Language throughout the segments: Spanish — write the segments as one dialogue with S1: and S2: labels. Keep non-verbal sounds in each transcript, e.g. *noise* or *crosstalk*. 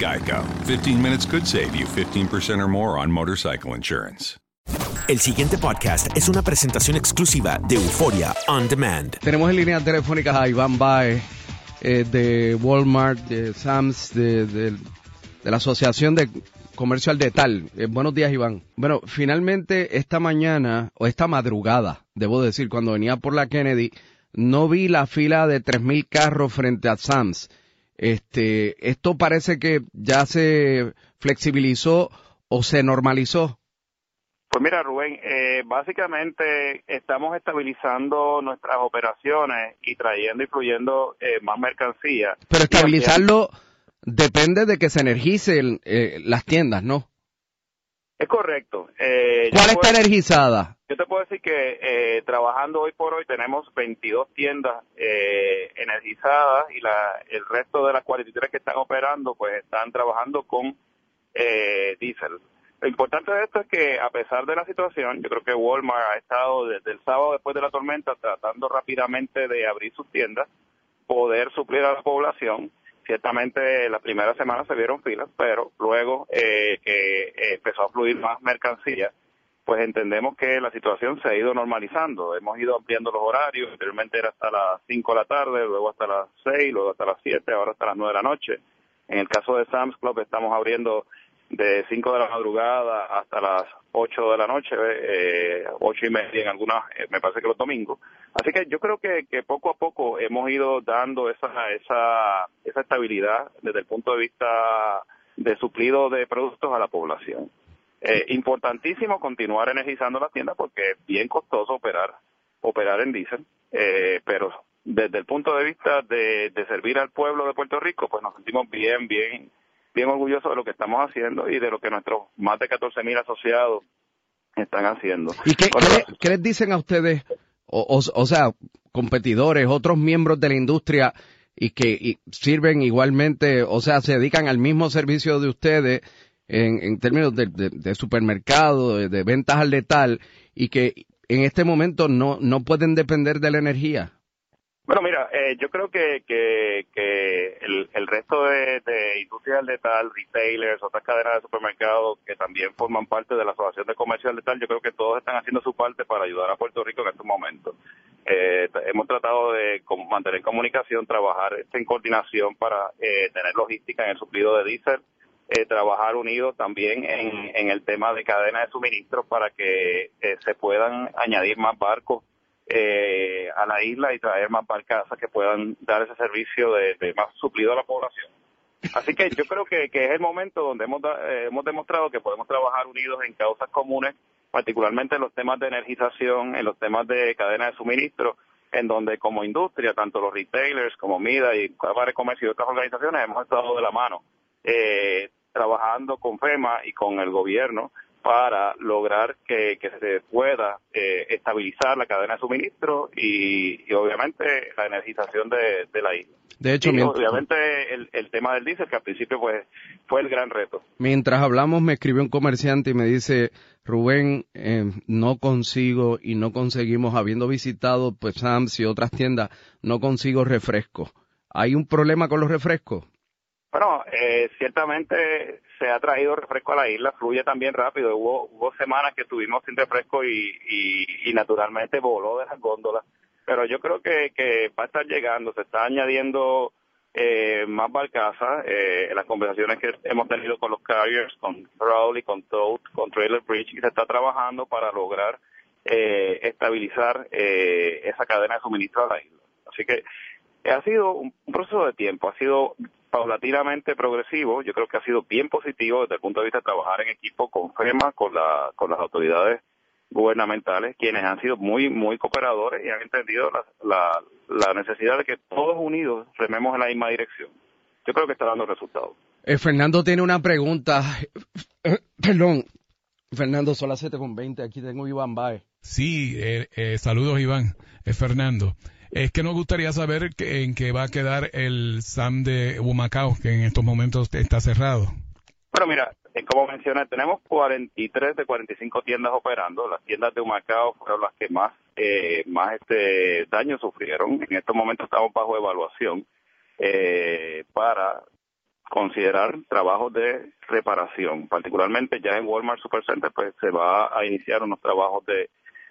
S1: Geico. 15 minutes could save you 15% or more on motorcycle insurance.
S2: El siguiente podcast es una presentación exclusiva de Euforia On Demand.
S3: Tenemos en línea telefónicas a Iván Baez eh, de Walmart, de Sam's, de, de- de la Asociación de Comercio al Detal. Eh, buenos días, Iván. Bueno, finalmente esta mañana, o esta madrugada, debo decir, cuando venía por la Kennedy, no vi la fila de 3.000 carros frente a Sam's. Este, esto parece que ya se flexibilizó o se normalizó.
S4: Pues mira, Rubén, eh, básicamente estamos estabilizando nuestras operaciones y trayendo y fluyendo eh, más mercancía.
S3: Pero estabilizarlo depende de que se energicen eh, las tiendas, ¿no?
S4: Es correcto. Eh,
S3: ¿Cuál está
S4: puedo-
S3: energizada?
S4: Yo te puedo decir que eh, trabajando hoy por hoy tenemos 22 tiendas eh, energizadas y la, el resto de las 43 que están operando pues están trabajando con eh, diésel. Lo importante de esto es que a pesar de la situación, yo creo que Walmart ha estado desde el sábado después de la tormenta tratando rápidamente de abrir sus tiendas, poder suplir a la población. Ciertamente la primera semana se vieron filas, pero luego eh, empezó a fluir más mercancía, pues entendemos que la situación se ha ido normalizando. Hemos ido ampliando los horarios, anteriormente era hasta las 5 de la tarde, luego hasta las 6, luego hasta las 7, ahora hasta las 9 de la noche. En el caso de Sam's Club estamos abriendo de 5 de la madrugada hasta las 8 de la noche, eh, 8 y media en algunas, eh, me parece que los domingos. Así que yo creo que, que poco a poco hemos ido dando esa, esa, esa estabilidad desde el punto de vista de suplido de productos a la población. Eh, importantísimo continuar energizando las tiendas porque es bien costoso operar operar en diésel, eh, pero desde el punto de vista de, de servir al pueblo de Puerto Rico, pues nos sentimos bien, bien, bien orgullosos de lo que estamos haciendo y de lo que nuestros más de 14 mil asociados están haciendo.
S3: ¿Y qué,
S4: Bueno,
S3: qué le- qué les dicen a ustedes, o, o- o sea, competidores, otros miembros de la industria y que sirven igualmente, o sea, se dedican al mismo servicio de ustedes en, en términos de, supermercado, de, de ventas al letal, y que en este momento no, no pueden depender de la energía?
S4: Bueno, mira, eh, yo creo que, que, el, resto de, de del letal, retailers, otras cadenas de supermercados que también forman parte de la Asociación de Comercio del Letal, yo creo que todos están haciendo su parte para ayudar a Puerto Rico en estos momentos. Eh, hemos tratado de mantener comunicación, trabajar en coordinación para eh, tener logística en el suplido de diésel eh, trabajar unidos también en, en, el tema de cadena de suministro para que eh, se puedan añadir más barcos eh, a la isla y traer más barcazas que puedan dar ese servicio de, más suplido a la población. Así que yo creo que, que es el momento donde hemos, eh, hemos demostrado que podemos trabajar unidos en causas comunes, particularmente en los temas de energización, en los temas de cadena de suministro, en donde como industria, tanto los retailers como MIDA y Cámara de Comercio y otras organizaciones hemos estado de la mano eh, trabajando con FEMA y con el gobierno para lograr que, se pueda eh, estabilizar la cadena de suministro y, obviamente la energización de, la isla.
S3: De hecho,
S4: obviamente el, tema del diésel, que al principio pues, fue el gran reto.
S3: Mientras hablamos, me escribió un comerciante y me dice, Rubén, eh, no consigo y no conseguimos, habiendo visitado pues Sam's y otras tiendas, no consigo refrescos. ¿Hay un problema con los refrescos?
S4: Bueno, eh, ciertamente se ha traído refresco a la isla, fluye también rápido. Hubo, hubo semanas que estuvimos sin refresco y, y, naturalmente voló de las góndolas. Pero yo creo que, que va a estar llegando, se está añadiendo eh, más barcazas. Eh, las conversaciones que hemos tenido con los carriers, con Crowley, con Toad, con Trailer Bridge, y se está trabajando para lograr eh, estabilizar eh, esa cadena de suministro a la isla. Así que ha sido un proceso de tiempo, ha sido paulatinamente progresivo, yo creo que ha sido bien positivo desde el punto de vista de trabajar en equipo con FEMA, con, la, con las autoridades gubernamentales, quienes han sido muy, muy cooperadores y han entendido la, la, necesidad de que todos unidos rememos en la misma dirección. Yo creo que está dando resultados.
S3: Eh, Fernando tiene una pregunta. perdón, Fernando, son las 7 con 20. Aquí tengo Iván Baez.
S5: Sí, eh, eh, saludos Iván. Es Fernando. Es que nos gustaría saber en qué va a quedar el SAM de Humacao, que en estos momentos está cerrado.
S4: Bueno, mira, eh, como mencioné, tenemos 43 de 45 tiendas operando. Las tiendas de Humacao fueron las que más, eh, más este daño sufrieron. En estos momentos estamos bajo evaluación eh, para considerar trabajos de reparación. Particularmente ya en Walmart Supercenter, pues se va a iniciar unos trabajos de,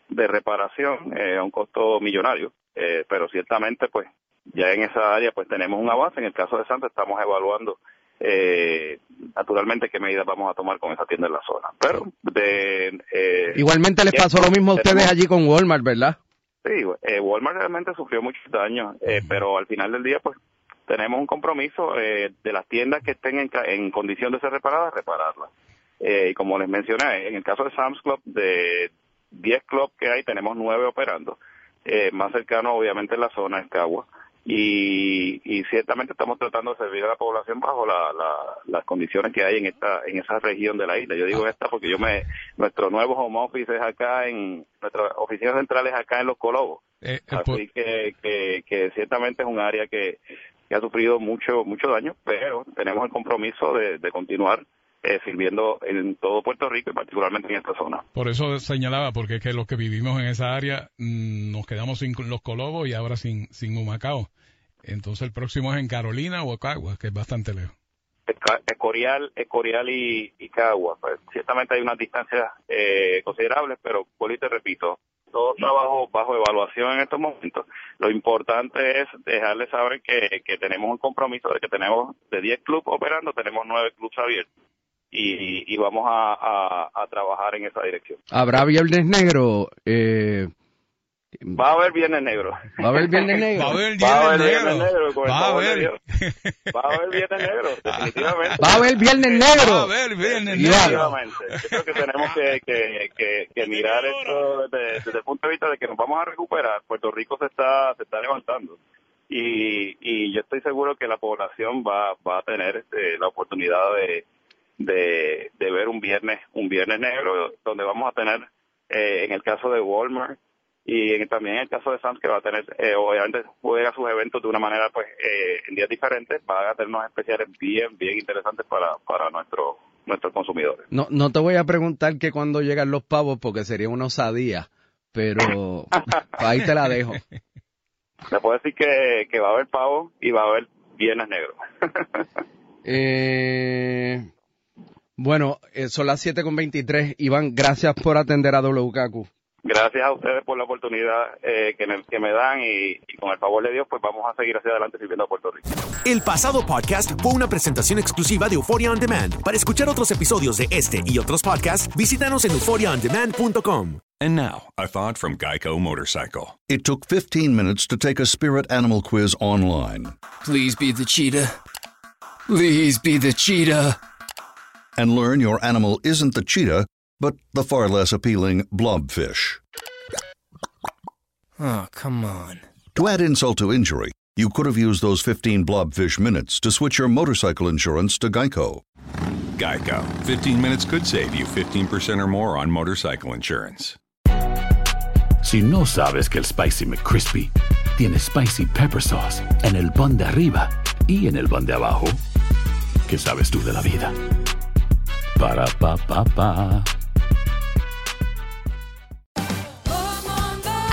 S4: de reparación a un costo millonario eh, pero ciertamente pues ya en esa área pues tenemos un avance. En el caso de Santa estamos evaluando eh, naturalmente qué medidas vamos a tomar con esa tienda en la zona. Pero de,
S3: eh, igualmente les pasó lo mismo a ustedes allí con Walmart, ¿verdad?
S4: Sí, eh, Walmart realmente sufrió muchos daños, eh, pero al final del día pues tenemos un compromiso de las tiendas que estén en, en condición de ser reparadas, repararlas. y como les mencioné, en el caso de Sam's Club, de 10 clubs que hay, tenemos 9 operando. Eh, más cercano obviamente en la zona, en Cagua. Y, y, ciertamente estamos tratando de servir a la población bajo la, las condiciones que hay en esta en esa región de la isla. Yo digo esta porque yo me nuestro nuevo home office es acá en nuestras oficinas centrales acá en Los Colobos. Eh, eh, Así que, que, que, ciertamente es un área que, que ha sufrido mucho mucho daño, pero tenemos el compromiso de, de continuar eh, sirviendo en todo Puerto Rico y particularmente en esta zona.
S5: Por eso señalaba, porque es que los que vivimos en esa área mm, nos quedamos sin los Colobos y ahora sin, sin Humacao. Entonces el próximo es en Carolina o Cagua, que es bastante lejos.
S4: Escorial, Escorial y, y Cagua. Pues, ciertamente hay unas distancias eh, considerables, pero vuelvo y te repito, todo trabajo bajo evaluación en estos momentos. Lo importante es dejarles saber que, que tenemos un compromiso de que tenemos de 10 clubes operando, tenemos 9 clubes abiertos y, vamos a, a, trabajar en esa dirección.
S3: ¿Habrá Viernes Negro? Eh,
S4: Va a haber Viernes Negro.
S3: Va a haber Viernes Negro.
S5: Va a haber Viernes *laughs* Negro.
S4: Va a haber. Va a haber Viernes Negro, *laughs* definitivamente.
S3: Va a haber Viernes Negro.
S5: Va a haber Viernes Negro.
S4: Definitivamente. Yo creo que tenemos que, que, que, que mirar esto desde, desde, el punto de vista de que nos vamos a recuperar. Puerto Rico se está, se está levantando. Y, y yo estoy seguro que la población va, va a tener este, la oportunidad de de, de ver un viernes, un viernes negro, donde vamos a tener, eh, en el caso de Walmart, y también en el caso de Sam's que va a tener eh, obviamente juega sus eventos de una manera pues eh, en días diferentes va a tener unos especiales bien bien interesantes para para nuestro nuestros consumidores.
S3: No no te voy a preguntar que cuando llegan los pavos porque sería una osadía pero *laughs* ahí te la dejo.
S4: Te puedo decir que, que va a haber pavo y va a haber viernes negro.
S3: Eh bueno, eh, son las 7 con 23. Iván, gracias por atender a WKQ.
S4: Gracias a ustedes por la oportunidad eh, que, me, que me dan y, y con el favor de Dios, pues vamos a seguir hacia adelante sirviendo a Puerto Rico.
S2: El pasado podcast fue una presentación exclusiva de Euphoria On Demand. Para escuchar otros episodios de este y otros podcasts, visítanos en euphoriaondemand.com.
S1: And now, a thought from Geico Motorcycle.
S6: It took 15 minutes to take a spirit animal quiz online.
S7: Please be the cheetah. Please be the cheetah.
S6: And learn your animal isn't the cheetah, but the far less appealing blobfish.
S7: Oh, come on.
S6: To add insult to injury, you could have used those 15 blobfish minutes to switch your motorcycle insurance to Geico.
S1: Geico. 15 minutes could save you 15% or more on motorcycle insurance.
S8: Si no sabes que el Spicy McCrispy tiene Spicy Pepper Sauce en el pan de arriba y en el pan de abajo, ¿qué sabes tú de la vida? Para,